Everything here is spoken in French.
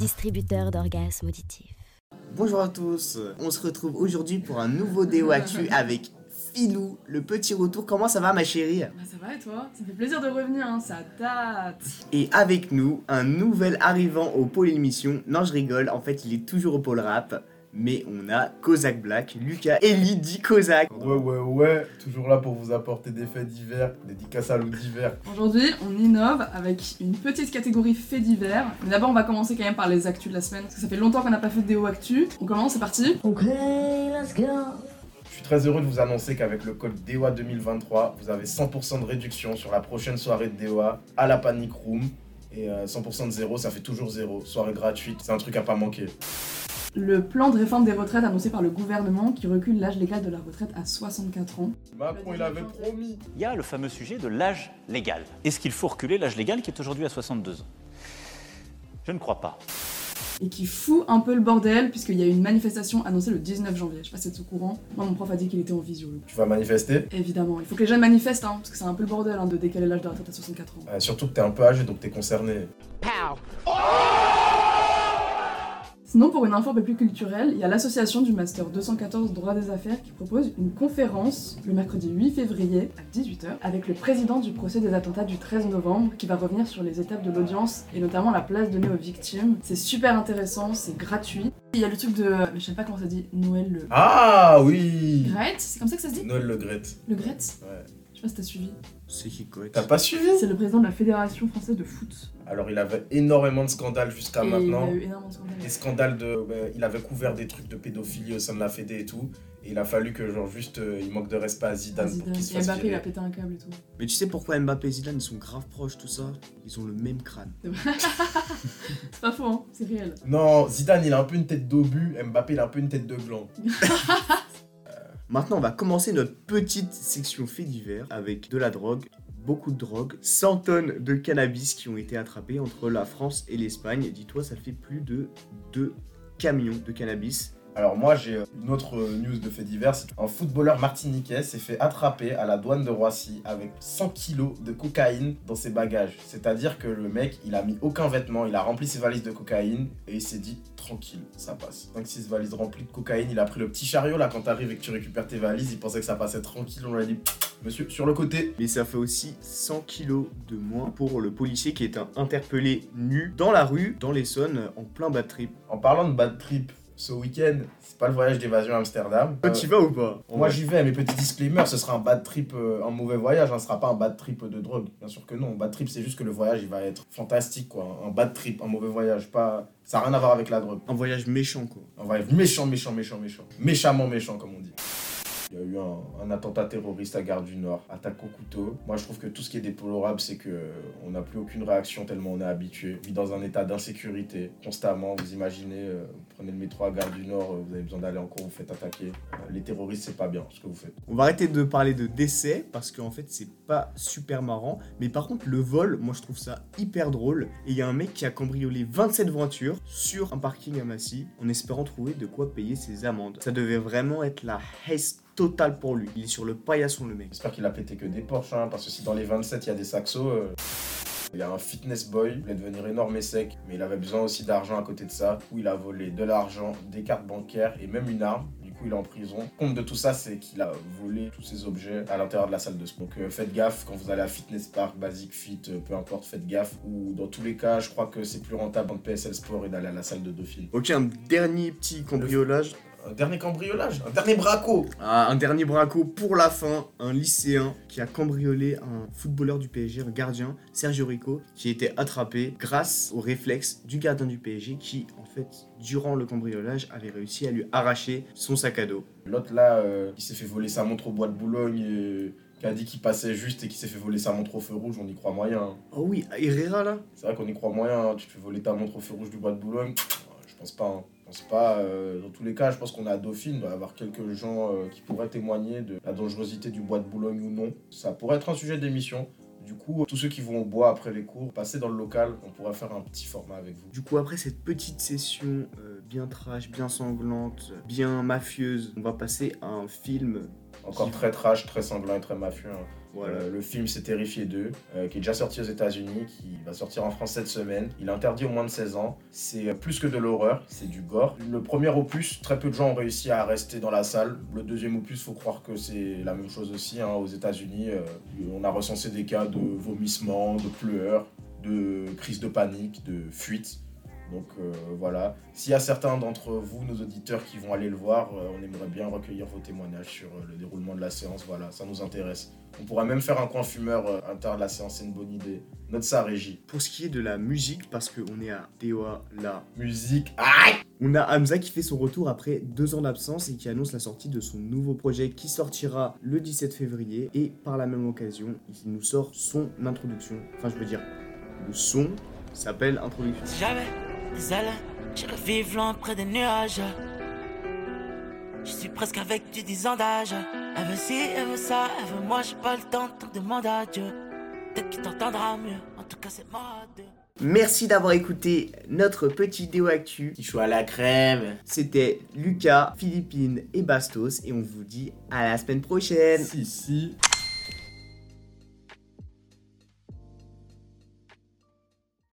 distributeur d'orgasmes auditifs. Bonjour à tous, on se retrouve aujourd'hui pour un nouveau Déo Actu avec Filou, le petit retour. Comment ça va ma chérie? Bah, ça va et toi? Ça fait plaisir de revenir, hein, ça date. Et avec nous, un nouvel arrivant au pôle émission. Non, je rigole, en fait, il est toujours au pôle rap. Mais on a Kozak Black, Lucas Eli dit Kozak. Ouais, ouais, ouais, toujours là pour vous apporter des faits divers, dédicaces à l'eau d'hiver. Aujourd'hui, on innove avec une petite catégorie faits divers. Mais d'abord, on va commencer quand même par les actus de la semaine, parce que ça fait longtemps qu'on n'a pas fait de déo actu. On commence, c'est parti. Ok, let's go. Je suis très heureux de vous annoncer qu'avec le code DEOA 2023, vous avez 100% de réduction sur la prochaine soirée de DEOA à la Panic Room. Et euh, 100% de zéro, ça fait toujours zéro. Soirée gratuite, c'est un truc à pas manquer. Le plan de réforme des retraites annoncé par le gouvernement qui recule l'âge légal de la retraite à 64 ans. Macron, il avait promis. Il y a le fameux sujet de l'âge légal. Est-ce qu'il faut reculer l'âge légal qui est aujourd'hui à 62 ans? Je ne crois pas. Et qui fout un peu le bordel, puisqu'il y a une manifestation annoncée le 19 janvier. Je sais pas si t'es au courant. Moi, mon prof a dit qu'il était en visio. Tu vas manifester? Évidemment, il faut que les jeunes manifestent, hein, parce que c'est un peu le bordel hein, de décaler l'âge de la retraite à 64 ans. Euh, Surtout que t'es un peu âgé, donc t'es concerné. Sinon, pour une info un peu plus culturelle, il y a l'association du Master 214 Droit des Affaires qui propose une conférence le mercredi 8 février à 18h avec le président du procès des attentats du 13 novembre qui va revenir sur les étapes de l'audience et notamment la place donnée aux victimes. C'est super intéressant, c'est gratuit. Il y a le truc de. Mais je sais pas comment ça dit, Noël le. Ah oui Gret C'est comme ça que ça se dit? Noël Le Gret. Le Gret Ouais. Je sais pas si t'as suivi. C'est qui quoi T'as pas suivi? C'est le président de la Fédération française de foot. Alors il avait énormément de scandales jusqu'à et maintenant. il a eu énormément de scandales. des scandales de. ben, il avait couvert des trucs de pédophilie au sein de la Fédé et tout. Et il a fallu que, genre, juste, euh, il manque de respect à Zidane, Zidane. pour qu'il se Et fasse Mbappé, il virer. a pété un câble et tout. Mais tu sais pourquoi Mbappé et Zidane ils sont grave proches tout ça? Ils ont le même crâne. C'est pas faux, hein, c'est réel. Non, Zidane, il a un peu une tête d'obus. Mbappé, il a un peu une tête de gland. Maintenant, on va commencer notre petite section fait divers avec de la drogue, beaucoup de drogue, 100 tonnes de cannabis qui ont été attrapées entre la France et l'Espagne. Dis-toi, ça fait plus de 2 camions de cannabis. Alors moi j'ai euh, une autre euh, news de fait divers, un footballeur martiniquais s'est fait attraper à la douane de Roissy avec 100 kilos de cocaïne dans ses bagages. C'est-à-dire que le mec il a mis aucun vêtement, il a rempli ses valises de cocaïne et il s'est dit tranquille, ça passe. 5-6 valises remplies de cocaïne, il a pris le petit chariot là quand t'arrives et que tu récupères tes valises, il pensait que ça passait tranquille, on lui a dit monsieur sur le côté. Mais ça fait aussi 100 kilos de moins pour le policier qui est interpellé nu dans la rue, dans l'Essonne, en plein bad trip. En parlant de bad trip, ce week-end, c'est pas le voyage d'évasion à Amsterdam. Toi, Euh, tu vas ou pas? Moi j'y vais, mes petits disclaimers, ce sera un bad trip, euh, un mauvais voyage, hein, ce sera pas un bad trip de drogue. Bien sûr que non, bad trip c'est juste que le voyage il va être fantastique quoi. Un bad trip, un mauvais voyage, pas. Ça n'a rien à voir avec la drogue. Un voyage méchant quoi. Un voyage méchant, méchant, méchant, méchant. Méchamment méchant comme on dit. Il y a eu un, attentat terroriste à Gare du Nord, attaque au couteau. Moi je trouve que tout ce qui est déplorable c'est que euh, on n'a plus aucune réaction tellement on est habitué. On vit dans un état d'insécurité constamment. Vous imaginez, euh, vous prenez le métro à Gare du Nord, euh, vous avez besoin d'aller en cours, vous faites attaquer. Les terroristes c'est pas bien ce que vous faites. On va arrêter de parler de décès parce qu'en fait c'est pas super marrant. Mais par contre le vol, moi je trouve ça hyper drôle. Et il y a un mec qui a cambriolé 27 voitures sur un parking à Massy en espérant trouver de quoi payer ses amendes. Ça devait vraiment être la haisse totale pour lui. Il est sur le paillasson le mec. J'espère qu'il a pété que des Porsche, hein, parce que si dans les 27 il y a des saxos, euh, il y a un fitness boy, il voulait devenir énorme et sec, mais il avait besoin aussi d'argent à côté de ça, où il a volé de l'argent, des cartes bancaires et même une arme. Du coup, il est en prison. Compte de tout ça, c'est qu'il a volé tous ses objets à l'intérieur de la salle de sport. Donc, euh, faites gaffe quand vous allez à Fitness Park, Basic Fit, euh, peu importe, faites gaffe. Ou dans tous les cas, je crois que c'est plus rentable en PSL Sport et d'aller à la salle de Dauphine. Ok, un dernier petit cambriolage. Un dernier cambriolage, un dernier braco. Ah, un dernier braco pour la fin. Un lycéen qui a cambriolé un footballeur du PSG, un gardien, Sergio Rico, qui a été attrapé grâce au réflexe du gardien du PSG qui, en fait, durant le cambriolage, avait réussi à lui arracher son sac à dos. L'autre là, euh, qui s'est fait voler sa montre au bois de Boulogne, et qui a dit qu'il passait juste et qui s'est fait voler sa montre au feu rouge, on y croit moyen. Oh oui, Herrera là C'est vrai qu'on y croit moyen, hein. tu te fais voler ta montre au feu rouge du bois de Boulogne. Je pense pas. hein. Je pense pas. euh, dans tous les cas, je pense qu'on est à Dauphine, il doit y avoir quelques gens euh, qui pourraient témoigner de la dangerosité du bois de Boulogne ou non. Ça pourrait être un sujet d'émission. Du coup, tous ceux qui vont au bois après les cours, passez dans le local, on pourra faire un petit format avec vous. Du coup, après cette petite session euh, bien trash, bien sanglante, bien mafieuse, on va passer à un film Encore très trash, très sanglant et très mafieux. hein. Euh, le film c'est Terrifié 2, euh, qui est déjà sorti aux États-Unis, qui va sortir en France cette semaine. Il est interdit au moins de 16 ans. C'est euh, plus que de l'horreur, c'est du gore. Le premier opus, très peu de gens ont réussi à rester dans la salle. Le deuxième opus, faut croire que c'est la même chose aussi. hein. Aux États-Unis, on a recensé des cas de vomissements, de pleurs, de crises de panique, de fuite. Donc euh, voilà. S'il y a certains d'entre vous, nos auditeurs, qui vont aller le voir, euh, on aimerait bien recueillir vos témoignages sur euh, le déroulement de la séance. Voilà, ça nous intéresse. On pourra même faire un coin fumeur euh, interne de la séance, c'est une bonne idée. Note ça, Régie. Pour ce qui est de la musique, parce qu'on est à DOA là, Musique. Ah on a Hamza qui fait son retour après deux ans d'absence et qui annonce la sortie de son nouveau projet qui sortira le 17 février. Et par la même occasion, il nous sort son introduction. Enfin, je veux dire, le son s'appelle introduction. Si des ailes, j'irais vivre loin près des nuages. Je suis presque avec du 10 ans d'âge. Elle veut ci, elle veut ça, elle veut moi, j'ai pas le temps, tant demande à Dieu. Peut-être qu'il t'entendra mieux, en tout cas c'est moi. Merci d'avoir écouté notre petit déo actu. Petit choix à la crème. C'était Lucas, Philippine et Bastos et on vous dit à la semaine prochaine. Si, si.